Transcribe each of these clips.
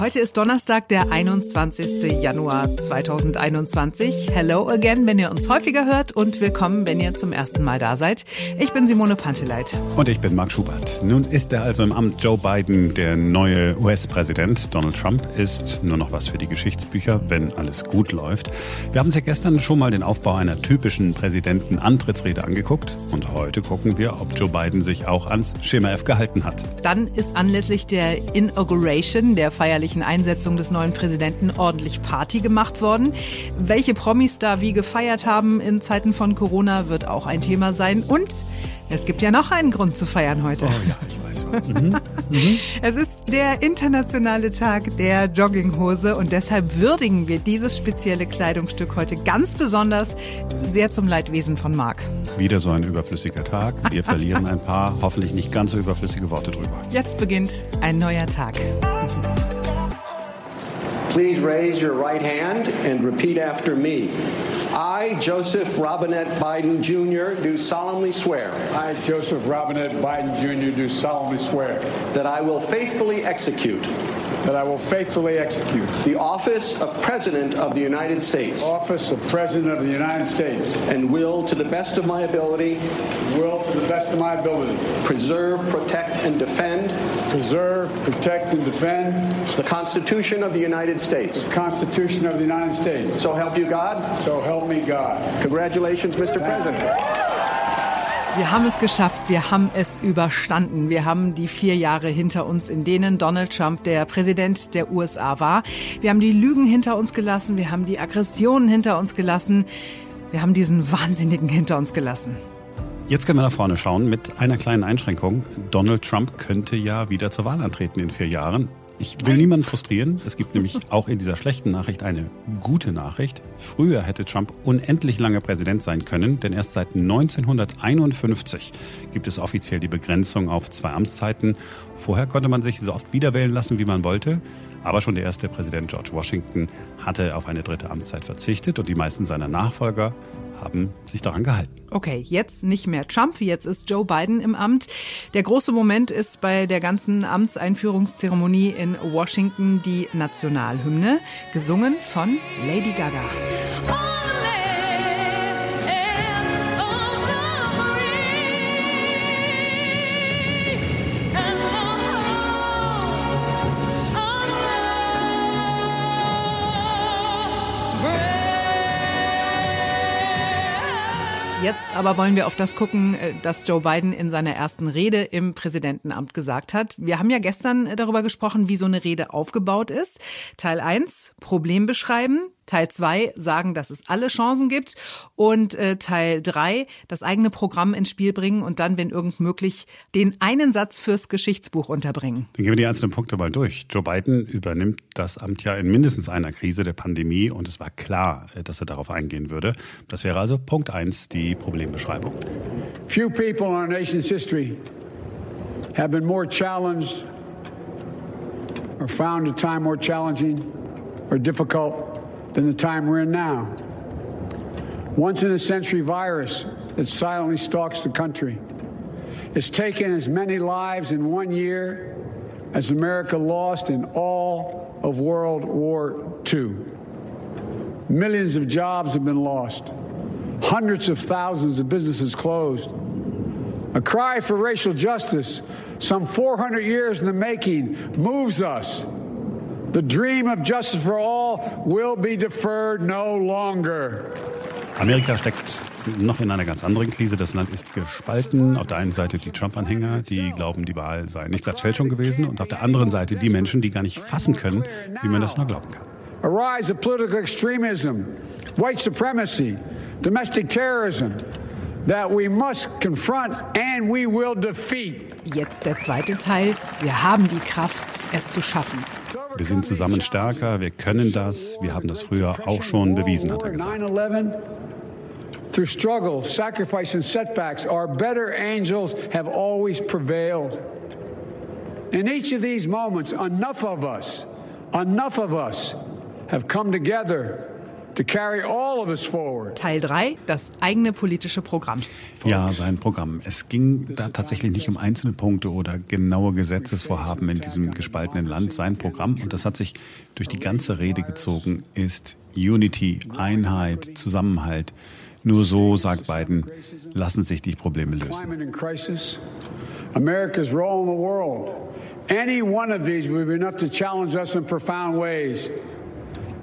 Heute ist Donnerstag, der 21. Januar 2021. Hello again, wenn ihr uns häufiger hört und willkommen, wenn ihr zum ersten Mal da seid. Ich bin Simone Panteleit. Und ich bin Marc Schubert. Nun ist er also im Amt Joe Biden, der neue US-Präsident. Donald Trump ist nur noch was für die Geschichtsbücher, wenn alles gut läuft. Wir haben uns ja gestern schon mal den Aufbau einer typischen Präsidenten-Antrittsrede angeguckt. Und heute gucken wir, ob Joe Biden sich auch ans Schema F gehalten hat. Dann ist anlässlich der Inauguration, der feierlichen feierlichen Einsetzung des neuen Präsidenten ordentlich Party gemacht worden. Welche Promis da wie gefeiert haben in Zeiten von Corona wird auch ein Thema sein. Und es gibt ja noch einen Grund zu feiern heute. Oh ja, ich weiß. Mhm. Mhm. Es ist der internationale Tag der Jogginghose und deshalb würdigen wir dieses spezielle Kleidungsstück heute ganz besonders sehr zum Leidwesen von Marc. Wieder so ein überflüssiger Tag. Wir verlieren ein paar hoffentlich nicht ganz so überflüssige Worte drüber. Jetzt beginnt ein neuer Tag. Please raise your right hand and repeat after me. I, Joseph Robinette Biden Jr., do solemnly swear. I, Joseph Robinette Biden Jr., do solemnly swear. That I will faithfully execute. That I will faithfully execute. The office of President of the United States. Office of President of the United States. And will, to the best of my ability. Will, to the best of my ability. Preserve, protect, and defend. Preserve, protect, and defend. The Constitution of the United States. The Constitution of the United States. So help you God. So help me God. Congratulations, Mr. President. Wir haben es geschafft, wir haben es überstanden. Wir haben die vier Jahre hinter uns, in denen Donald Trump der Präsident der USA war. Wir haben die Lügen hinter uns gelassen, wir haben die Aggressionen hinter uns gelassen, wir haben diesen Wahnsinnigen hinter uns gelassen. Jetzt können wir nach vorne schauen mit einer kleinen Einschränkung. Donald Trump könnte ja wieder zur Wahl antreten in vier Jahren. Ich will niemanden frustrieren. Es gibt nämlich auch in dieser schlechten Nachricht eine gute Nachricht. Früher hätte Trump unendlich lange Präsident sein können, denn erst seit 1951 gibt es offiziell die Begrenzung auf zwei Amtszeiten. Vorher konnte man sich so oft wiederwählen lassen, wie man wollte. Aber schon der erste Präsident George Washington hatte auf eine dritte Amtszeit verzichtet und die meisten seiner Nachfolger haben sich daran gehalten. Okay, jetzt nicht mehr Trump, jetzt ist Joe Biden im Amt. Der große Moment ist bei der ganzen Amtseinführungszeremonie in Washington die Nationalhymne, gesungen von Lady Gaga. Jetzt aber wollen wir auf das gucken, äh, das Joe Biden in seiner ersten Rede im Präsidentenamt gesagt hat. Wir haben ja gestern äh, darüber gesprochen, wie so eine Rede aufgebaut ist. Teil 1, Problem beschreiben. Teil 2 sagen, dass es alle Chancen gibt und äh, Teil 3 das eigene Programm ins Spiel bringen und dann, wenn irgend möglich, den einen Satz fürs Geschichtsbuch unterbringen. Dann gehen wir die einzelnen Punkte mal durch. Joe Biden übernimmt das Amt ja in mindestens einer Krise der Pandemie und es war klar, äh, dass er darauf eingehen würde. Das wäre also Punkt 1, die Problembeschreibung. Few people in our nation's history have been more challenged or found a time more challenging or difficult than the time we're in now. Once in a century virus that silently stalks the country. It's taken as many lives in one year as America lost in all of World War II. Millions of jobs have been lost. Hundreds of thousands of businesses closed. A cry for racial justice, some 400 years in the making, moves us. The dream of justice for all will be deferred no longer. Amerika steckt noch in einer ganz anderen Krise. Das Land ist gespalten. Auf der einen Seite die Trump-Anhänger, die glauben, die Wahl sei nichts als Fälschung gewesen. Und auf der anderen Seite die Menschen, die gar nicht fassen können, wie man das nur glauben kann. A rise of political extremism, white supremacy, domestic terrorism that we must confront and we will defeat. Jetzt der zweite Teil. Wir haben die Kraft, es zu schaffen. Wir sind zusammen stärker, wir können das, wir haben das früher auch schon bewiesen, hat er gesagt. Through struggle, sacrifice, and setbacks, our better angels have always prevailed. In each of these moments, enough of us, enough of us have come together Teil 3, das eigene politische Programm. Ja, sein Programm. Es ging da tatsächlich nicht um einzelne Punkte oder genaue Gesetzesvorhaben in diesem gespaltenen Land. Sein Programm, und das hat sich durch die ganze Rede gezogen, ist Unity, Einheit, Zusammenhalt. Nur so, sagt Biden, lassen sich die Probleme lösen. Climate and crisis, America's role in the world. Any one of these would be enough to challenge us in profound ways.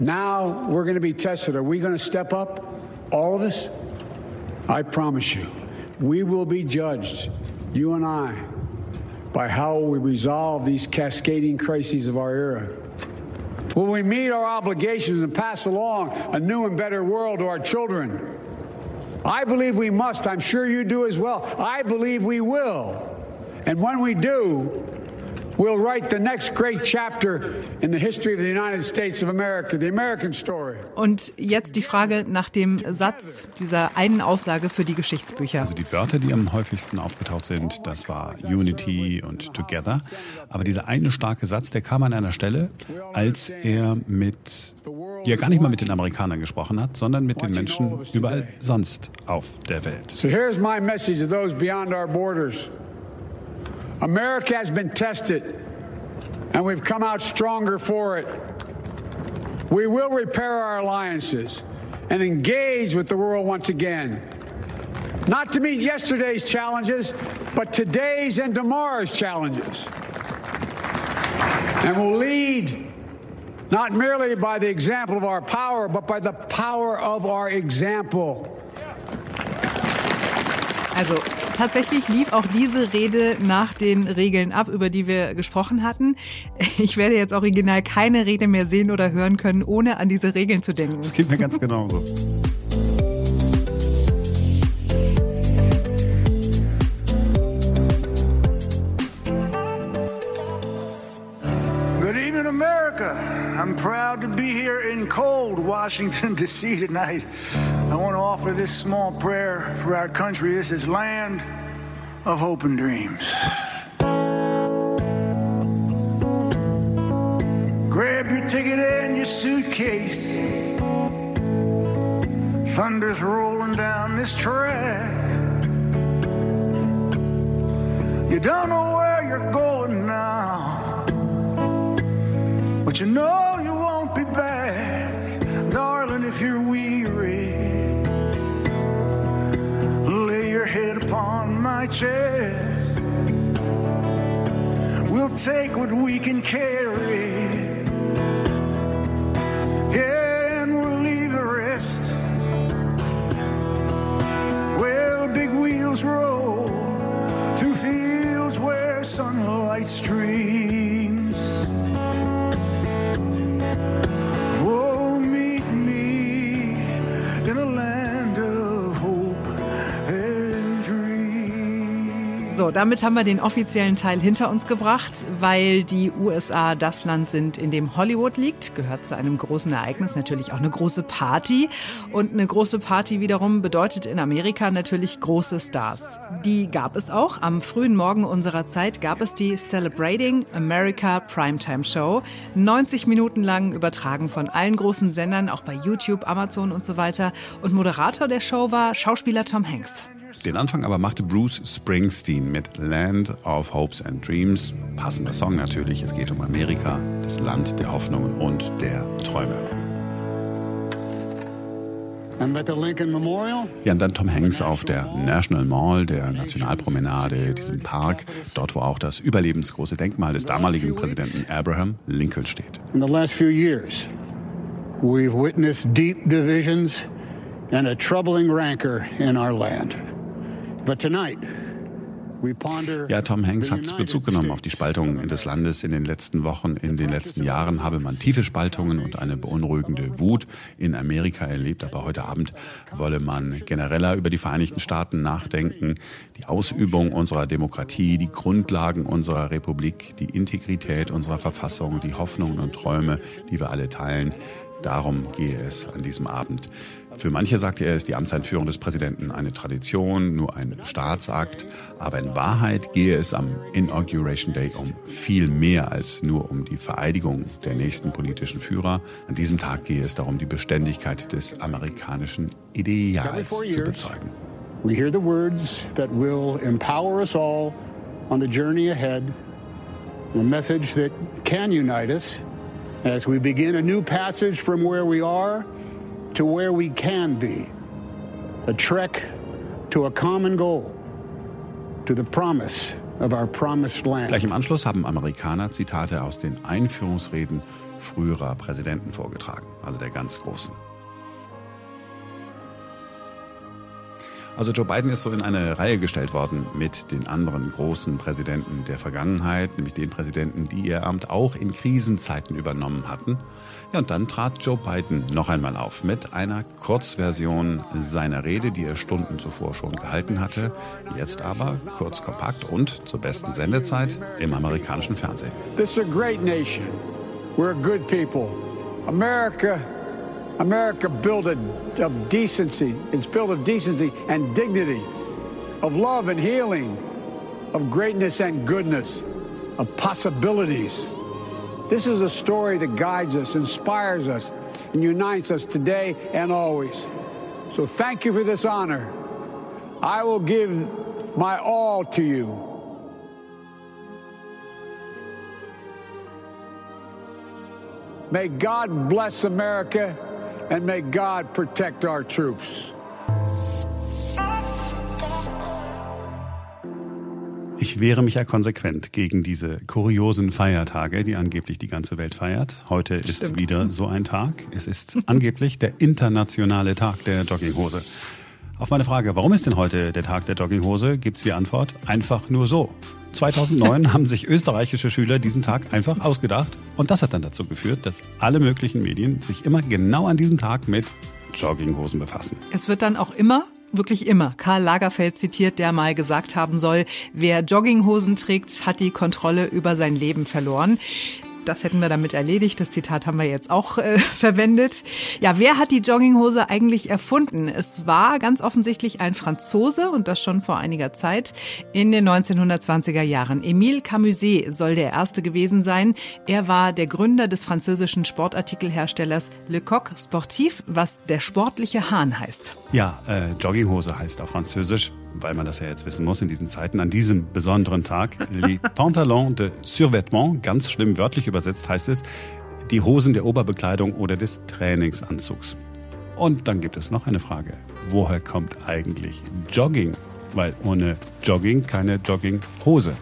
Now we're going to be tested. Are we going to step up? All of us? I promise you, we will be judged, you and I, by how we resolve these cascading crises of our era. Will we meet our obligations and pass along a new and better world to our children? I believe we must. I'm sure you do as well. I believe we will. And when we do, we'll write the next great chapter in the history of the United States of America, the American story. Und jetzt die Frage nach dem Satz dieser einen Aussage für die Geschichtsbücher. Also die Wörter, die am häufigsten aufgetaucht sind, das war Unity und Together. Aber dieser eine starke Satz, der kam an einer Stelle, als er mit, ja gar nicht mal mit den Amerikanern gesprochen hat, sondern mit den Menschen überall sonst auf der Welt. So here's my message to those beyond our borders America has been tested, and we've come out stronger for it. We will repair our alliances and engage with the world once again. Not to meet yesterday's challenges, but today's and tomorrow's challenges. And we'll lead not merely by the example of our power, but by the power of our example. Also tatsächlich lief auch diese Rede nach den Regeln ab, über die wir gesprochen hatten. Ich werde jetzt original keine Rede mehr sehen oder hören können, ohne an diese Regeln zu denken. Das geht mir ganz genauso. Good evening, America. I'm proud to be here in cold Washington, D.C. tonight. I want to offer this small prayer for our country. This is land of hope and dreams. Grab your ticket and your suitcase. Thunder's rolling down this track. You don't know where you're going now, but you know you won't be back. Darling, if you're weary, my chest. We'll take what we can carry, and we'll leave the rest. Well, big wheels roll through fields where sunlight streams. So, damit haben wir den offiziellen Teil hinter uns gebracht, weil die USA das Land sind, in dem Hollywood liegt. Gehört zu einem großen Ereignis natürlich auch eine große Party. Und eine große Party wiederum bedeutet in Amerika natürlich große Stars. Die gab es auch. Am frühen Morgen unserer Zeit gab es die Celebrating America Primetime Show. 90 Minuten lang übertragen von allen großen Sendern, auch bei YouTube, Amazon und so weiter. Und Moderator der Show war Schauspieler Tom Hanks. Den Anfang aber machte Bruce Springsteen mit Land of Hopes and Dreams. Passender Song natürlich. Es geht um Amerika, das Land der Hoffnungen und der Träume. Ja, und dann Tom Hanks auf der National Mall, der Nationalpromenade, diesem Park, dort wo auch das überlebensgroße Denkmal des damaligen Präsidenten Abraham Lincoln steht. In the last few years, we've witnessed deep divisions and a troubling rancor in our land. But tonight, we ponder Ja, Tom Hanks hat Bezug genommen auf die Spaltungen des Landes in den letzten Wochen. In den letzten Jahren habe man tiefe Spaltungen und eine beunruhigende Wut in Amerika erlebt. Aber heute Abend wolle man genereller über die Vereinigten Staaten nachdenken, die Ausübung unserer Demokratie, die Grundlagen unserer Republik, die Integrität unserer Verfassung, die Hoffnungen und Träume, die wir alle teilen. Darum gehe es an diesem Abend. Für manche sagte er, ist die Amtseinführung des Präsidenten eine Tradition, nur ein Staatsakt. Aber in Wahrheit gehe es am Inauguration Day um viel mehr als nur um die Vereidigung der nächsten politischen Führer. An diesem Tag gehe es darum, die Beständigkeit des amerikanischen Ideals zu bezeugen. We hear the words that will empower us all on the journey ahead, a message that can unite us as we begin a new passage from where we are to where we can be, a trek to a common goal, to the promise of our promised land. Gleich im Anschluss haben Amerikaner Zitate aus den Einführungsreden früherer Präsidenten vorgetragen, also der ganz großen. Also Joe Biden ist so in eine Reihe gestellt worden mit den anderen großen Präsidenten der Vergangenheit, nämlich den Präsidenten, die ihr Amt auch in Krisenzeiten übernommen hatten. Ja, und dann trat Joe Biden noch einmal auf mit einer Kurzversion seiner Rede, die er Stunden zuvor schon gehalten hatte. Jetzt aber kurz kompakt und zur besten Sendezeit im amerikanischen Fernsehen. This is a great nation. We're good people. America America built of decency. It's built of decency and dignity, of love and healing, of greatness and goodness, of possibilities. This is a story that guides us, inspires us, and unites us today and always. So thank you for this honor. I will give my all to you. May God bless America and may God protect our troops. Ich wehre mich ja konsequent gegen diese kuriosen Feiertage, die angeblich die ganze Welt feiert. Heute ist Stimmt. wieder so ein Tag. Es ist angeblich der internationale Tag der Jogginghose. Auf meine Frage, warum ist denn heute der Tag der Jogginghose, gibt es die Antwort, einfach nur so. 2009 haben sich österreichische Schüler diesen Tag einfach ausgedacht und das hat dann dazu geführt, dass alle möglichen Medien sich immer genau an diesem Tag mit Jogginghosen befassen. Es wird dann auch immer wirklich immer Karl Lagerfeld zitiert, der mal gesagt haben soll, wer Jogginghosen trägt, hat die Kontrolle über sein Leben verloren. Das hätten wir damit erledigt. Das Zitat haben wir jetzt auch äh, verwendet. Ja, wer hat die Jogginghose eigentlich erfunden? Es war ganz offensichtlich ein Franzose und das schon vor einiger Zeit in den 1920er Jahren. Emile Camuset soll der erste gewesen sein. Er war der Gründer des französischen Sportartikelherstellers Le Coq Sportif, was der sportliche Hahn heißt. Ja, äh, Jogginghose heißt auf Französisch weil man das ja jetzt wissen muss in diesen Zeiten, an diesem besonderen Tag, les pantalons de survêtement, ganz schlimm wörtlich übersetzt heißt es, die Hosen der Oberbekleidung oder des Trainingsanzugs. Und dann gibt es noch eine Frage. Woher kommt eigentlich Jogging? Weil ohne Jogging keine Jogginghose.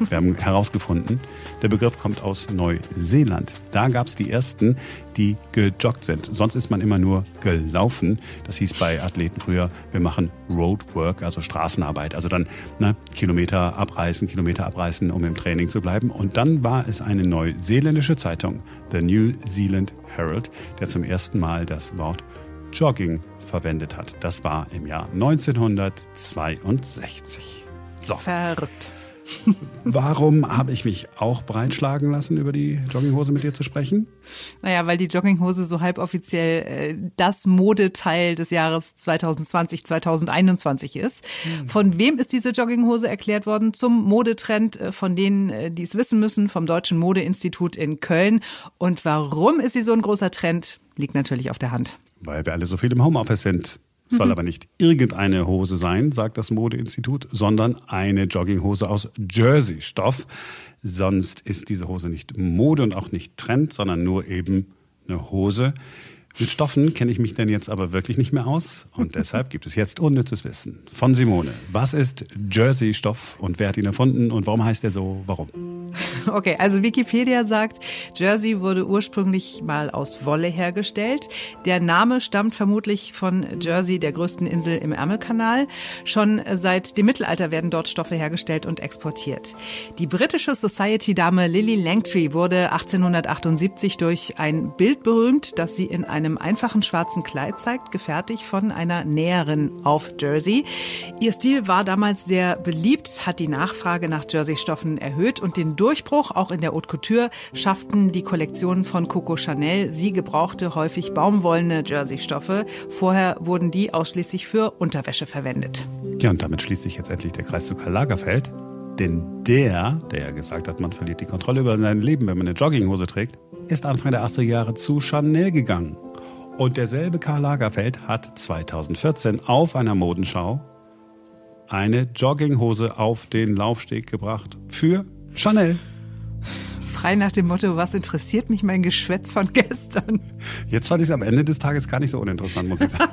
Wir haben herausgefunden, der Begriff kommt aus Neuseeland. Da gab es die ersten, die gejoggt sind. Sonst ist man immer nur gelaufen. Das hieß bei Athleten früher, wir machen Roadwork, also Straßenarbeit. Also dann ne, Kilometer abreißen, Kilometer abreißen, um im Training zu bleiben. Und dann war es eine neuseeländische Zeitung, The New Zealand Herald, der zum ersten Mal das Wort Jogging verwendet hat. Das war im Jahr 1962. So. Verrückt. Warum habe ich mich auch breitschlagen lassen, über die Jogginghose mit dir zu sprechen? Naja, weil die Jogginghose so halboffiziell äh, das Modeteil des Jahres 2020, 2021 ist. Hm. Von wem ist diese Jogginghose erklärt worden? Zum Modetrend äh, von denen, äh, die es wissen müssen, vom Deutschen Modeinstitut in Köln. Und warum ist sie so ein großer Trend? Liegt natürlich auf der Hand. Weil wir alle so viel im Homeoffice sind. Soll mhm. aber nicht irgendeine Hose sein, sagt das Modeinstitut, sondern eine Jogginghose aus Jersey-Stoff. Sonst ist diese Hose nicht Mode und auch nicht Trend, sondern nur eben eine Hose, mit Stoffen kenne ich mich denn jetzt aber wirklich nicht mehr aus und deshalb gibt es jetzt unnützes Wissen von Simone. Was ist Jersey-Stoff und wer hat ihn erfunden und warum heißt er so? Warum? Okay, also Wikipedia sagt, Jersey wurde ursprünglich mal aus Wolle hergestellt. Der Name stammt vermutlich von Jersey, der größten Insel im Ärmelkanal. Schon seit dem Mittelalter werden dort Stoffe hergestellt und exportiert. Die britische Society-Dame Lily Langtry wurde 1878 durch ein Bild berühmt, das sie in einem einfachen schwarzen Kleid zeigt, gefertigt von einer Näherin auf Jersey. Ihr Stil war damals sehr beliebt, hat die Nachfrage nach Jersey-Stoffen erhöht und den Durchbruch Durchbruch. Auch in der Haute Couture schafften die Kollektionen von Coco Chanel. Sie gebrauchte häufig baumwollene Jersey-Stoffe. Vorher wurden die ausschließlich für Unterwäsche verwendet. Ja, und damit schließt sich jetzt endlich der Kreis zu Karl Lagerfeld. Denn der, der ja gesagt hat, man verliert die Kontrolle über sein Leben, wenn man eine Jogginghose trägt, ist Anfang der 80er Jahre zu Chanel gegangen. Und derselbe Karl Lagerfeld hat 2014 auf einer Modenschau eine Jogginghose auf den Laufsteg gebracht für Chanel frei nach dem Motto, was interessiert mich mein Geschwätz von gestern? Jetzt fand ich es am Ende des Tages gar nicht so uninteressant, muss ich sagen.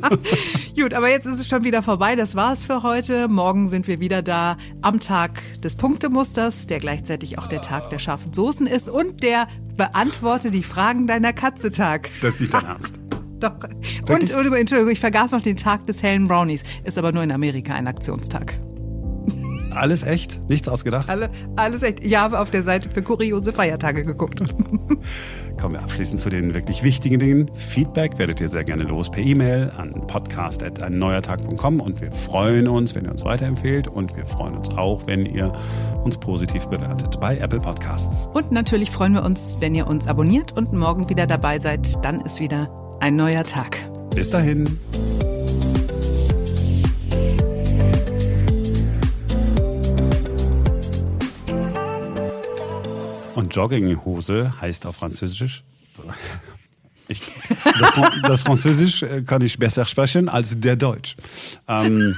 Gut, aber jetzt ist es schon wieder vorbei. Das war es für heute. Morgen sind wir wieder da am Tag des Punktemusters, der gleichzeitig auch der Tag der scharfen Soßen ist und der beantworte die Fragen deiner Katze Tag. Das ist nicht dein Ernst. Doch. Und, und, Entschuldigung, ich vergaß noch den Tag des hellen Brownies. Ist aber nur in Amerika ein Aktionstag. Alles echt? Nichts ausgedacht? Alle, alles echt. Ich habe auf der Seite für kuriose Feiertage geguckt. Kommen wir abschließend zu den wirklich wichtigen Dingen. Feedback werdet ihr sehr gerne los per E-Mail an podcast.einneuertag.com und wir freuen uns, wenn ihr uns weiterempfehlt und wir freuen uns auch, wenn ihr uns positiv bewertet bei Apple Podcasts. Und natürlich freuen wir uns, wenn ihr uns abonniert und morgen wieder dabei seid. Dann ist wieder ein neuer Tag. Bis dahin. Jogginghose heißt auf Französisch. Ich, das, das, Französisch äh, kann ich besser sprechen als der Deutsch. Ähm,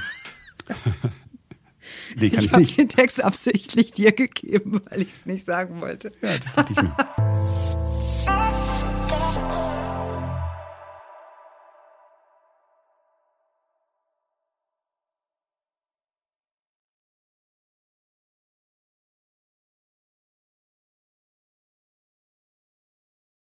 nee, kann ich, ich habe den Text absichtlich dir gegeben, weil ich es nicht sagen wollte. Ja, das dachte ich mir.